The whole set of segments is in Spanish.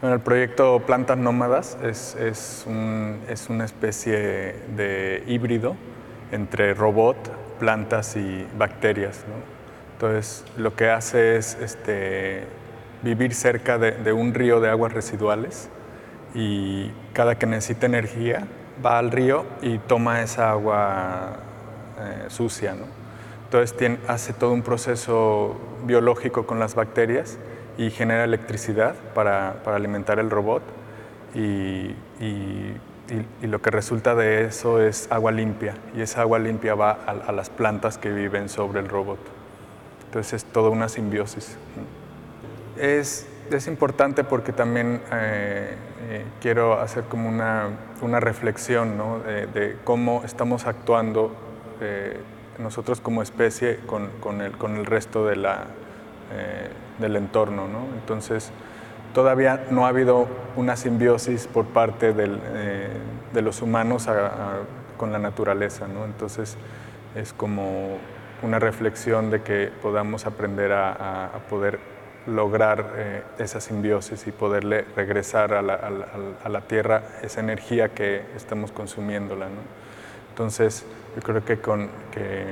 Bueno, el proyecto Plantas Nómadas es, es, un, es, una especie de híbrido entre robot, plantas y bacterias. ¿no? Entonces, lo que hace es este, vivir cerca de, de, un río de aguas residuales y cada que necesita energía va al río y toma esa agua eh, sucia. ¿no? Entonces, tiene, hace todo un proceso biológico con las bacterias y genera electricidad para, para alimentar el robot y, y, y, lo que resulta de eso es agua limpia y esa agua limpia va a, a, las plantas que viven sobre el robot. Entonces es toda una simbiosis. Es, es importante porque también eh, eh, quiero hacer como una, una reflexión ¿no? de, de, cómo estamos actuando eh, nosotros como especie con, con, el, con el resto de la, eh, del entorno. ¿no? Entonces, todavía no ha habido una simbiosis por parte del, eh, de los humanos a, a, con la naturaleza. ¿no? Entonces, es como una reflexión de que podamos aprender a, a poder lograr eh, esa simbiosis y poderle regresar a la, a, la, a la, tierra esa energía que estamos consumiéndola. ¿no? Entonces, yo creo que con, que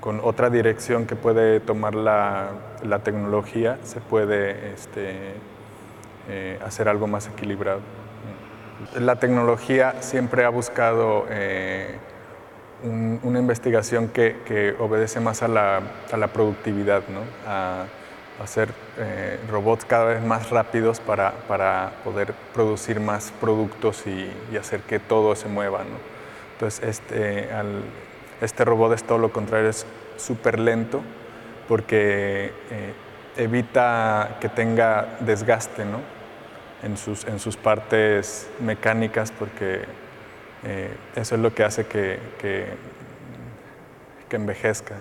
con otra dirección que puede tomar la, la tecnología se puede este, eh, hacer algo más equilibrado. La tecnología siempre ha buscado eh, un, una investigación que, que, obedece más a la, a la productividad, ¿no? a, a hacer eh, robots cada vez más rápidos para, para poder producir más productos y, y, hacer que todo se mueva. ¿no? Entonces, este, al, este robot es todo lo contrario, es súper lento porque eh, evita que tenga desgaste ¿no? en, sus, en sus partes mecánicas porque eh, eso es lo que hace que, que, envejezca.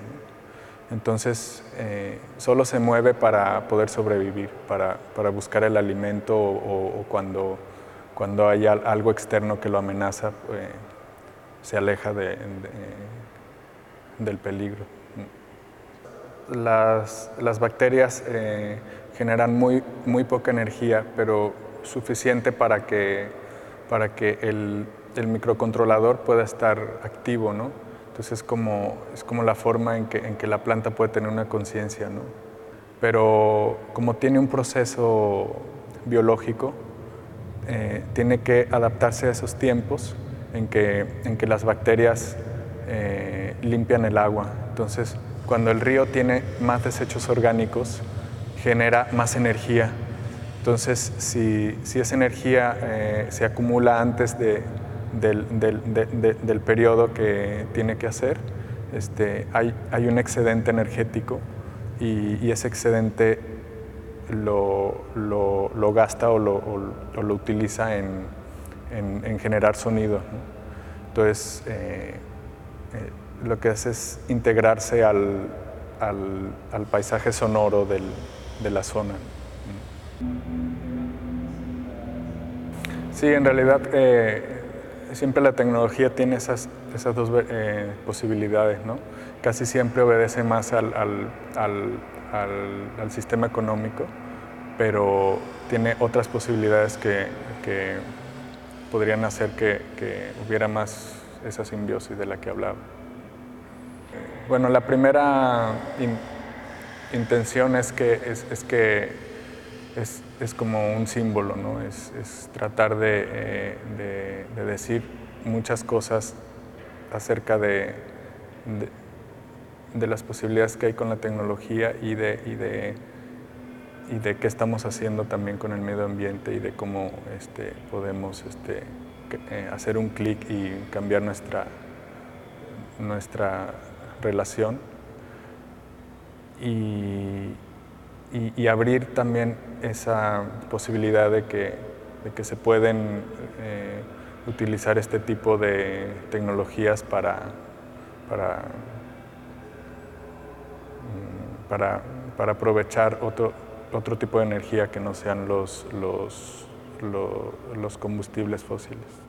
Entonces, eh, solo se mueve para poder sobrevivir, para, para buscar el alimento o, cuando, cuando hay algo externo que lo amenaza, se aleja de, de del peligro. Las, las bacterias eh, generan muy, muy poca energía, pero suficiente para que, para que el, el microcontrolador pueda estar activo, ¿no? Entonces es como, es como la forma en que, en que la planta puede tener una conciencia, ¿no? Pero como tiene un proceso biológico, eh, tiene que adaptarse a esos tiempos en que, en que las bacterias eh, limpian el agua. Entonces, cuando el río tiene más desechos orgánicos, genera más energía. Entonces, si, si esa energía eh, se acumula antes de, del, del, de, de, del, periodo que tiene que hacer, este, hay, hay, un excedente energético y, y ese excedente lo, lo, lo gasta o lo, o lo, utiliza en, en, en generar sonido. ¿no? Entonces, eh, eh, lo que hace es integrarse al, al, al paisaje sonoro del, de la zona. Sí, en realidad eh, siempre la tecnología tiene esas, esas dos eh, posibilidades, ¿no? Casi siempre obedece más al, al, sistema económico, pero tiene otras posibilidades que, que podrían hacer que, que hubiera más esa simbiosis de la que hablaba. Bueno, la primera in, intención es que es, que es, es, como un símbolo, ¿no? es, es tratar de, eh, de, de, decir muchas cosas acerca de, de, las posibilidades que hay con la tecnología y de, y de, y de qué estamos haciendo también con el medio ambiente y de cómo este, podemos este, eh, hacer un clic y cambiar nuestra, nuestra relación. Y, y, abrir también esa posibilidad de que, de que se pueden eh, utilizar este tipo de tecnologías para, para, mm, para aprovechar otro, otro tipo de energía que no sean los, los los, los combustibles fósiles.